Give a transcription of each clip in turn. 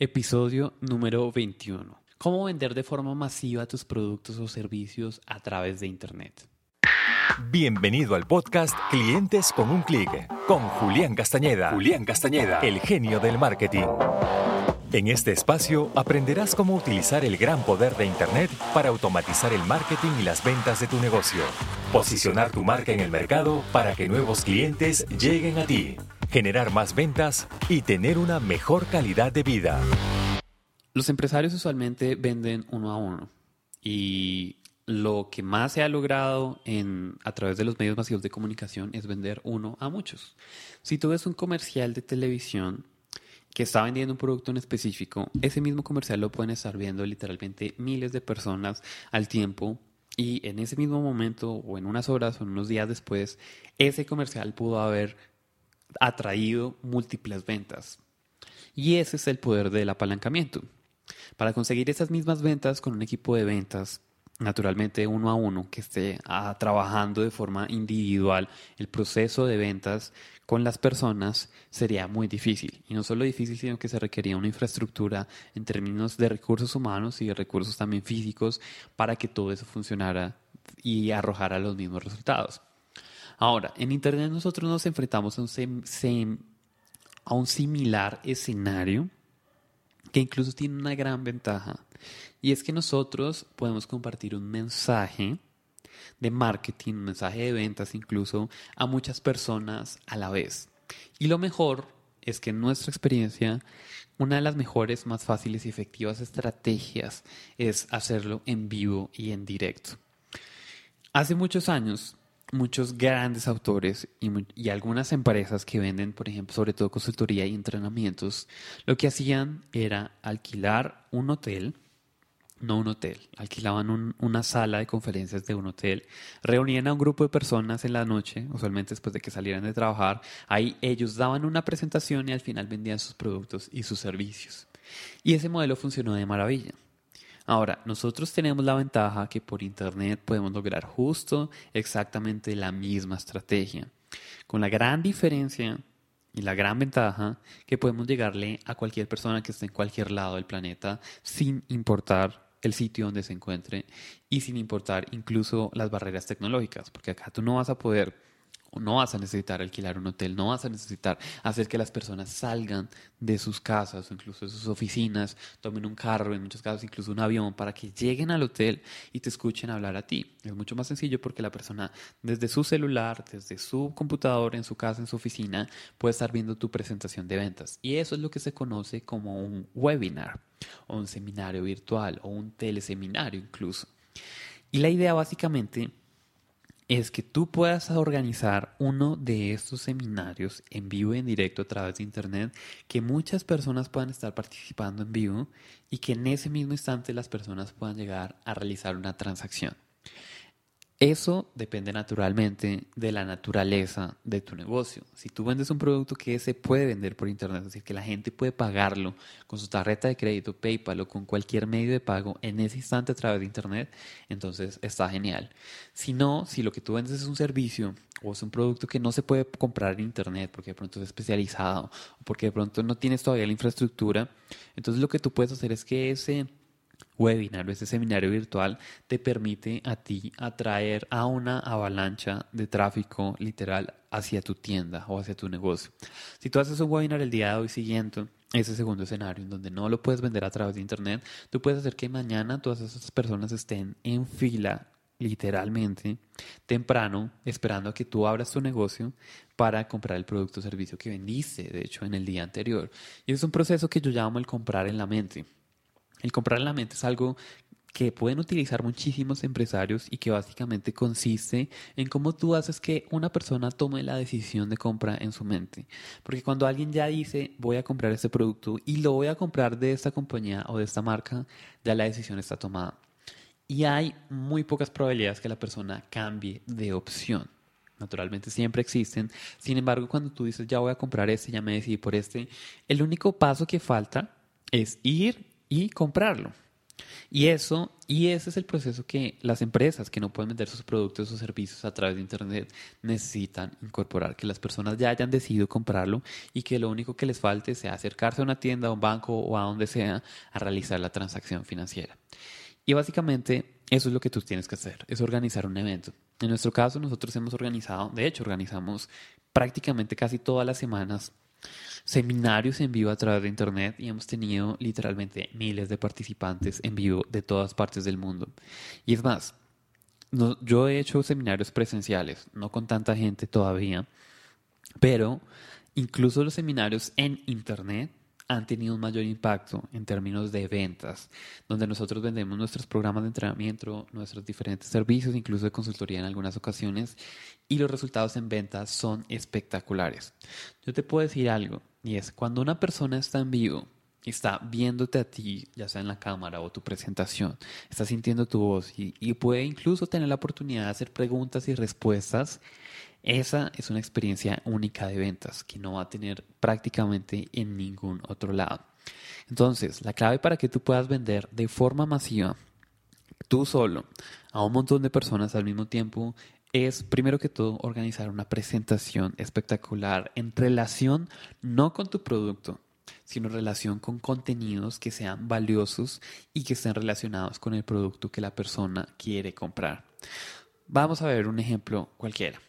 Episodio número 21. ¿Cómo vender de forma masiva tus productos o servicios a través de Internet? Bienvenido al podcast Clientes con un clic con Julián Castañeda. Julián Castañeda, el genio del marketing. En este espacio aprenderás cómo utilizar el gran poder de Internet para automatizar el marketing y las ventas de tu negocio. Posicionar tu marca en el mercado para que nuevos clientes lleguen a ti generar más ventas y tener una mejor calidad de vida. Los empresarios usualmente venden uno a uno y lo que más se ha logrado en, a través de los medios masivos de comunicación es vender uno a muchos. Si tú ves un comercial de televisión que está vendiendo un producto en específico, ese mismo comercial lo pueden estar viendo literalmente miles de personas al tiempo y en ese mismo momento o en unas horas o en unos días después, ese comercial pudo haber atraído múltiples ventas. Y ese es el poder del apalancamiento. Para conseguir esas mismas ventas con un equipo de ventas, naturalmente uno a uno, que esté ah, trabajando de forma individual el proceso de ventas con las personas sería muy difícil. Y no solo difícil, sino que se requería una infraestructura en términos de recursos humanos y de recursos también físicos para que todo eso funcionara y arrojara los mismos resultados. Ahora, en Internet nosotros nos enfrentamos a un, similar escenario que incluso tiene una gran ventaja. Y es que nosotros podemos compartir un mensaje de marketing, un mensaje de ventas incluso a muchas personas a la vez. Y lo mejor es que en nuestra experiencia, una de las mejores, más fáciles y efectivas estrategias es hacerlo en vivo y en directo. Hace muchos años muchos grandes autores y, algunas empresas que venden, por ejemplo, sobre todo consultoría y entrenamientos, lo que hacían era alquilar un hotel, no un hotel, alquilaban una sala de conferencias de un hotel, reunían a un grupo de personas en la noche, usualmente después de que salieran de trabajar, ahí ellos daban una presentación y al final vendían sus productos y sus servicios. Y ese modelo funcionó de maravilla. Ahora, nosotros tenemos la ventaja que por Internet podemos lograr justo exactamente la misma estrategia, con la gran diferencia y la gran ventaja que podemos llegarle a cualquier persona que esté en cualquier lado del planeta sin importar el sitio donde se encuentre y sin importar incluso las barreras tecnológicas, porque acá tú no vas a poder no vas a necesitar alquilar un hotel, no vas a necesitar hacer que las personas salgan de sus casas o incluso de sus oficinas, tomen un carro, en muchos casos incluso un avión, para que lleguen al hotel y te escuchen hablar a ti. Es mucho más sencillo porque la persona desde su celular, desde su computador, en su casa, en su oficina, puede estar viendo tu presentación de ventas. Y eso es lo que se conoce como un webinar o un seminario virtual o un teleseminario incluso. Y la idea básicamente es que tú puedas organizar uno de estos seminarios en vivo y en directo a través de Internet, que muchas personas puedan estar participando en vivo y que en ese mismo instante las personas puedan llegar a realizar una transacción. Eso depende naturalmente de la naturaleza de tu negocio. Si tú vendes un producto que se puede vender por internet, es decir, que la gente puede pagarlo con su tarjeta de crédito, PayPal o con cualquier medio de pago en ese instante a través de internet, entonces está genial. Si no, si lo que tú vendes es un servicio o es un producto que no se puede comprar en internet porque de pronto es especializado o porque de pronto no tienes todavía la infraestructura, entonces lo que tú puedes hacer es que ese webinar o este seminario virtual te permite a ti atraer a una avalancha de tráfico literal hacia tu tienda o hacia tu negocio. Si tú haces un webinar el día de hoy siguiente, ese segundo escenario en donde no lo puedes vender a través de internet, tú puedes hacer que mañana todas esas personas estén en fila literalmente temprano esperando a que tú abras tu negocio para comprar el producto o servicio que vendiste, de hecho, en el día anterior. Y es un proceso que yo llamo el comprar en la mente. El comprar en la mente es algo que pueden utilizar muchísimos empresarios y que básicamente consiste en cómo tú haces que una persona tome la decisión de compra en su mente. Porque cuando alguien ya dice voy a comprar este producto y lo voy a comprar de esta compañía o de esta marca, ya la decisión está tomada. Y hay muy pocas probabilidades que la persona cambie de opción. Naturalmente siempre existen. Sin embargo, cuando tú dices ya voy a comprar este, ya me decidí por este, el único paso que falta es ir y comprarlo. Y eso, y ese es el proceso que las empresas que no pueden vender sus productos o servicios a través de internet necesitan incorporar, que las personas ya hayan decidido comprarlo y que lo único que les falte sea acercarse a una tienda, a un banco o a donde sea a realizar la transacción financiera. Y básicamente eso es lo que tú tienes que hacer, es organizar un evento. En nuestro caso nosotros hemos organizado, de hecho organizamos prácticamente casi todas las semanas seminarios en vivo a través de internet y hemos tenido literalmente miles de participantes en vivo de todas partes del mundo. Y es más, yo he hecho seminarios presenciales, no con tanta gente todavía, pero incluso los seminarios en internet han tenido un mayor impacto en términos de ventas, donde nosotros vendemos nuestros programas de entrenamiento, nuestros diferentes servicios, incluso de consultoría en algunas ocasiones, y los resultados en ventas son espectaculares. Yo te puedo decir algo, y es cuando una persona está en vivo, está viéndote a ti, ya sea en la cámara o tu presentación, está sintiendo tu voz y, y puede incluso tener la oportunidad de hacer preguntas y respuestas, esa es una experiencia única de ventas que no va a tener prácticamente en ningún otro lado. Entonces, la clave para que tú puedas vender de forma masiva, tú solo, a un montón de personas al mismo tiempo, es primero que todo organizar una presentación espectacular en relación no con tu producto, sino en relación con contenidos que sean valiosos y que estén relacionados con el producto que la persona quiere comprar. Vamos a ver un ejemplo cualquiera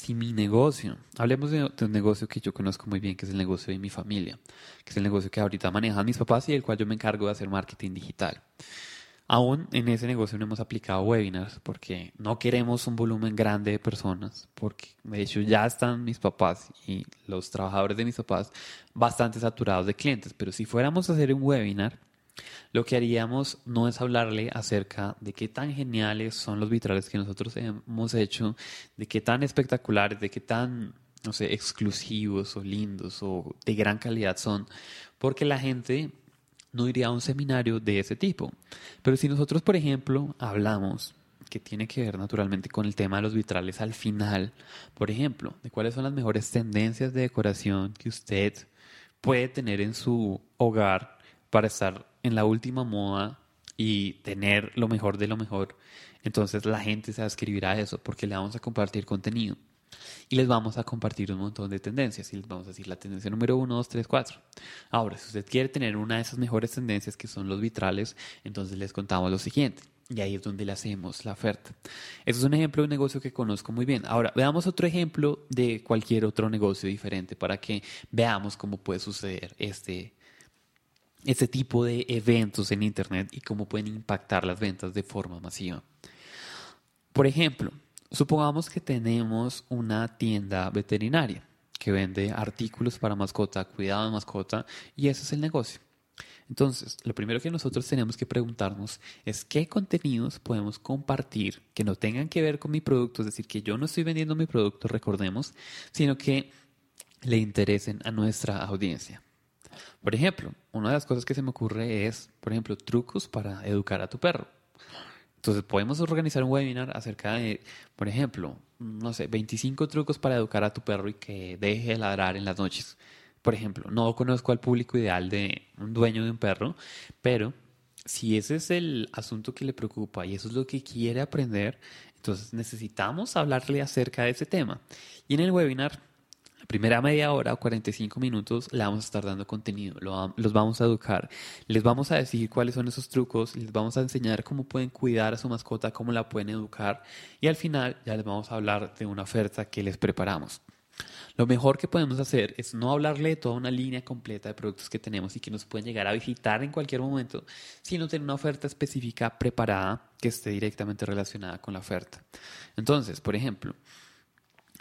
si mi negocio, hablemos de, un negocio que yo conozco muy bien, que es el negocio de mi familia, que es el negocio que ahorita manejan mis papás y el cual yo me encargo de hacer marketing digital. Aún en ese negocio no hemos aplicado webinars porque no queremos un volumen grande de personas, porque de hecho ya están mis papás y los trabajadores de mis papás bastante saturados de clientes, pero si fuéramos a hacer un webinar, lo que haríamos no es hablarle acerca de qué tan geniales son los vitrales que nosotros hemos hecho, de qué tan espectaculares, de qué tan, no sé, exclusivos o lindos o de gran calidad son, porque la gente no iría a un seminario de ese tipo. Pero si nosotros, por ejemplo, hablamos que tiene que ver naturalmente con el tema de los vitrales al final, por ejemplo, de cuáles son las mejores tendencias de decoración que usted puede tener en su hogar para estar en la última moda y tener lo mejor de lo mejor, entonces la gente se escribir a eso porque le vamos a compartir contenido. Y les vamos a compartir un montón de tendencias. Y les vamos a decir la tendencia número 1, 2, 3, 4. Ahora, si usted quiere tener una de esas mejores tendencias que son los vitrales, entonces les contamos lo siguiente. Y ahí es donde le hacemos la oferta. Eso es un ejemplo de un negocio que conozco muy bien. Ahora, veamos otro ejemplo de cualquier otro negocio diferente para que veamos cómo puede suceder este, este tipo de eventos en Internet y cómo pueden impactar las ventas de forma masiva. Por ejemplo, supongamos que tenemos una tienda veterinaria que vende artículos para mascota, cuidado de mascota, y ese es el negocio. Entonces, lo primero que nosotros tenemos que preguntarnos es qué contenidos podemos compartir que no tengan que ver con mi producto, es decir, que yo no estoy vendiendo mi producto, recordemos, sino que le interesen a nuestra audiencia. Por ejemplo, una de las cosas que se me ocurre es, por ejemplo, trucos para educar a tu perro. Entonces podemos organizar un webinar acerca de, por ejemplo, no sé, 25 trucos para educar a tu perro y que deje de ladrar en las noches. Por ejemplo, no conozco al público ideal de un dueño de un perro, pero si ese es el asunto que le preocupa y eso es lo que quiere aprender, entonces necesitamos hablarle acerca de ese tema. Y en el webinar primera media hora o 45 minutos le vamos a estar dando contenido, los vamos a educar, les vamos a decir cuáles son esos trucos, les vamos a enseñar cómo pueden cuidar a su mascota, cómo la pueden educar y al final ya les vamos a hablar de una oferta que les preparamos. Lo mejor que podemos hacer es no hablarle de toda una línea completa de productos que tenemos y que nos pueden llegar a visitar en cualquier momento, sino tener una oferta específica preparada que esté directamente relacionada con la oferta. Entonces, por ejemplo,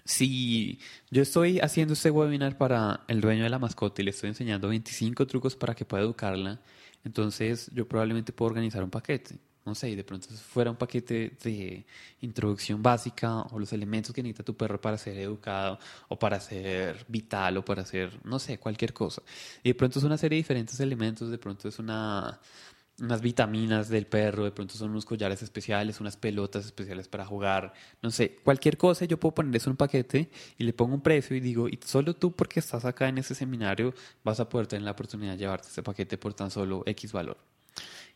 si yo estoy haciendo este webinar para el dueño de la mascota y le estoy enseñando 25 trucos para que pueda educarla, entonces yo probablemente puedo organizar un paquete. No sé, de pronto fuera un paquete de introducción básica o los elementos que necesita tu perro para ser educado o para ser vital o para ser, no sé, cualquier cosa. Y de pronto es una serie de diferentes elementos, de pronto es una unas vitaminas del perro, de pronto son unos collares especiales, unas pelotas especiales para jugar, no sé, cualquier cosa, yo puedo poner eso en un paquete y le pongo un precio y digo, y solo tú porque estás acá en ese seminario vas a poder tener la oportunidad de llevarte ese paquete por tan solo X valor.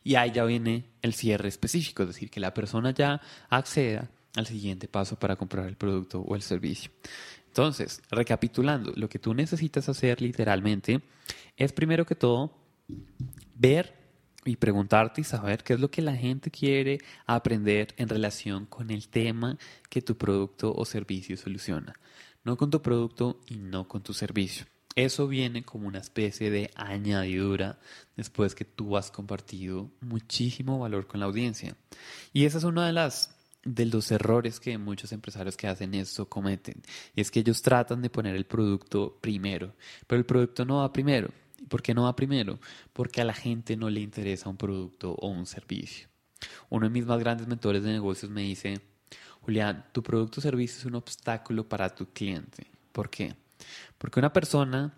Y ahí ya viene el cierre específico, es decir, que la persona ya acceda al siguiente paso para comprar el producto o el servicio. Entonces, recapitulando, lo que tú necesitas hacer literalmente es primero que todo ver y preguntarte y saber qué es lo que la gente quiere aprender en relación con el tema que tu producto o servicio soluciona. No con tu producto y no con tu servicio. Eso viene como una especie de añadidura después que tú has compartido muchísimo valor con la audiencia. Y esa es una de las de los errores que muchos empresarios que hacen esto cometen. Y es que ellos tratan de poner el producto primero, pero el producto no va primero. ¿Por qué no va primero? Porque a la gente no le interesa un producto o un servicio. Uno de mis más grandes mentores de negocios me dice, Julián, tu producto o servicio es un obstáculo para tu cliente. ¿Por qué? Porque una persona,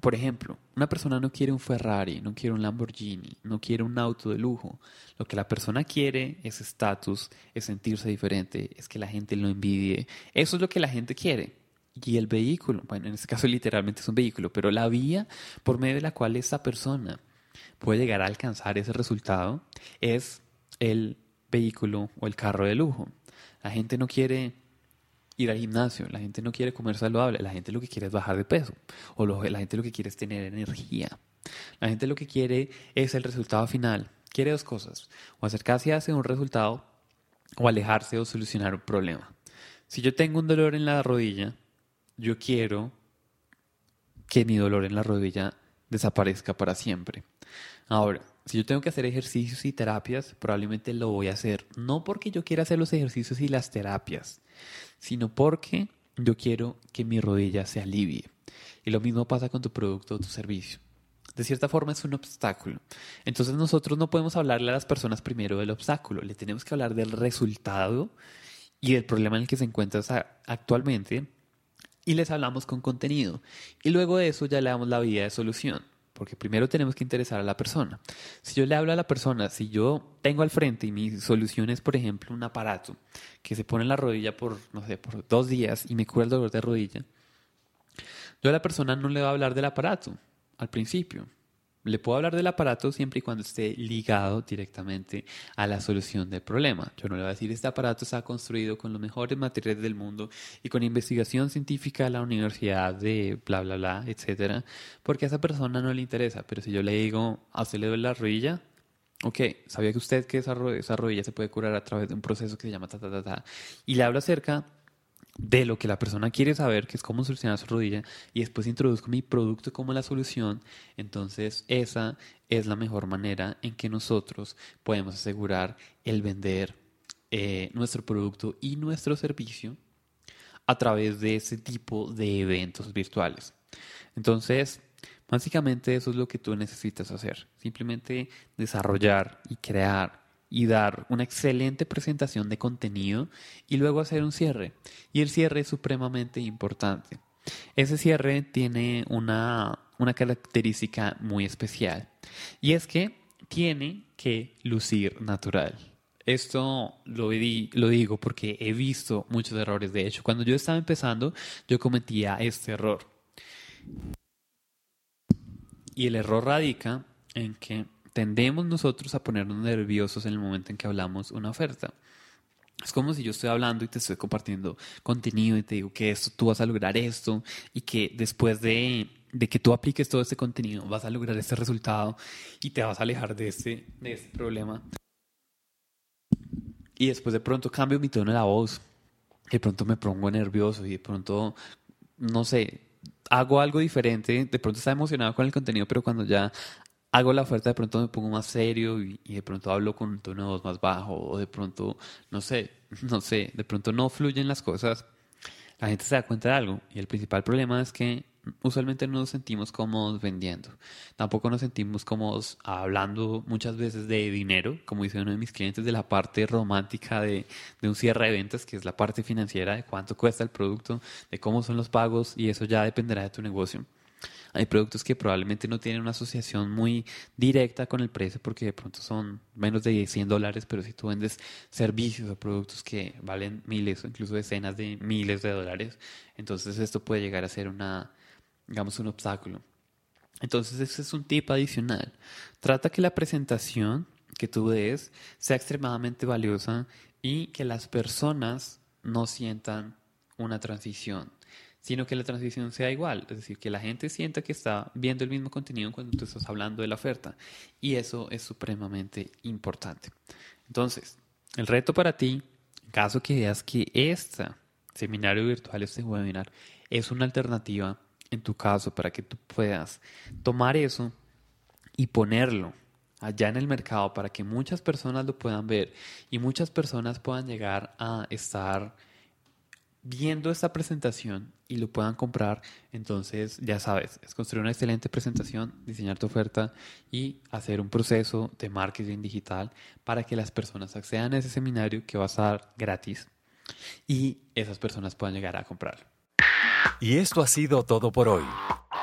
por ejemplo, una persona no quiere un Ferrari, no quiere un Lamborghini, no quiere un auto de lujo. Lo que la persona quiere es estatus, es sentirse diferente, es que la gente lo envidie. Eso es lo que la gente quiere. Y el vehículo, bueno, en este caso literalmente es un vehículo, pero la vía por medio de la cual esa persona puede llegar a alcanzar ese resultado es el vehículo o el carro de lujo. La gente no quiere ir al gimnasio, la gente no quiere comer saludable, la gente lo que quiere es bajar de peso, o la gente lo que quiere es tener energía. La gente lo que quiere es el resultado final. Quiere dos cosas, o acercarse hacia un resultado o alejarse o solucionar un problema. Si yo tengo un dolor en la rodilla, yo quiero que mi dolor en la rodilla desaparezca para siempre. Ahora, si yo tengo que hacer ejercicios y terapias, probablemente lo voy a hacer, no porque yo quiera hacer los ejercicios y las terapias, sino porque yo quiero que mi rodilla se alivie. Y lo mismo pasa con tu producto o tu servicio. De cierta forma es un obstáculo. Entonces nosotros no podemos hablarle a las personas primero del obstáculo, le tenemos que hablar del resultado y del problema en el que se encuentra actualmente y les hablamos con contenido. Y luego de eso ya le damos la vía de solución, porque primero tenemos que interesar a la persona. Si yo le hablo a la persona, si yo tengo al frente y mi solución es, por ejemplo, un aparato que se pone en la rodilla por, no sé, por dos días y me cura el dolor de rodilla, yo a la persona no le voy a hablar del aparato al principio. Le puedo hablar del aparato siempre y cuando esté ligado directamente a la solución del problema. Yo no le voy a decir, este aparato está construido con los mejores materiales del mundo y con investigación científica de la universidad de bla, bla, bla, etcétera, porque a esa persona no le interesa. Pero si yo le digo, a usted le duele la rodilla, ok, ¿sabía que usted que esa, rodilla se puede curar a través de un proceso que se llama ta, ta, ta, ta? Y le hablo acerca de lo que la persona quiere saber, que es cómo solucionar su rodilla, y después introduzco mi producto como la solución, entonces esa es la mejor manera en que nosotros podemos asegurar el vender eh, nuestro producto y nuestro servicio a través de ese tipo de eventos virtuales. Entonces, básicamente eso es lo que tú necesitas hacer, simplemente desarrollar y crear y dar una excelente presentación de contenido y luego hacer un cierre. Y el cierre es supremamente importante. Ese cierre tiene una, una característica muy especial y es que tiene que lucir natural. Esto lo, lo, digo porque he visto muchos errores. De hecho, cuando yo estaba empezando, yo cometía este error. Y el error radica en que tendemos nosotros a ponernos nerviosos en el momento en que hablamos una oferta. Es como si yo estoy hablando y te estoy compartiendo contenido y te digo que esto, tú vas a lograr esto y que después de, de que tú apliques todo este contenido vas a lograr este resultado y te vas a alejar de este, de este problema. Y después de pronto cambio mi tono de la voz, de pronto me pongo nervioso y de pronto, no sé, hago algo diferente, de pronto está emocionado con el contenido, pero cuando ya hago la oferta, de pronto me pongo más serio y, de pronto hablo con un tono de voz más bajo o de pronto, no sé, no sé, de pronto no fluyen las cosas, la gente se da cuenta de algo y el principal problema es que usualmente no nos sentimos cómodos vendiendo. Tampoco nos sentimos cómodos hablando muchas veces de dinero, como dice uno de mis clientes, de la parte romántica de, de, un cierre de ventas, que es la parte financiera, de cuánto cuesta el producto, de cómo son los pagos y eso ya dependerá de tu negocio. Hay productos que probablemente no tienen una asociación muy directa con el precio porque de pronto son menos de 100 dólares, pero si tú vendes servicios o productos que valen miles o incluso decenas de miles de dólares, entonces esto puede llegar a ser una, digamos, un obstáculo. Entonces ese es un tip adicional. Trata que la presentación que tú des sea extremadamente valiosa y que las personas no sientan una transición, sino que la transición sea igual, es decir, que la gente sienta que está viendo el mismo contenido cuando tú estás hablando de la oferta. Y eso es supremamente importante. Entonces, el reto para ti, en caso que veas que este seminario virtual, este webinar, es una alternativa en tu caso para que tú puedas tomar eso y ponerlo allá en el mercado para que muchas personas lo puedan ver y muchas personas puedan llegar a estar viendo esta presentación y lo puedan comprar, entonces ya sabes, es construir una excelente presentación, diseñar tu oferta y hacer un proceso de marketing digital para que las personas accedan a ese seminario que va a estar gratis y esas personas puedan llegar a comprarlo. Y esto ha sido todo por hoy.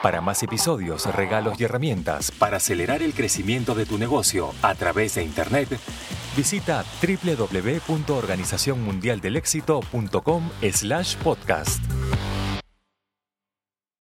Para más episodios, regalos y herramientas para acelerar el crecimiento de tu negocio a través de Internet, visita www.organizacionmundialdelexito.com/podcast.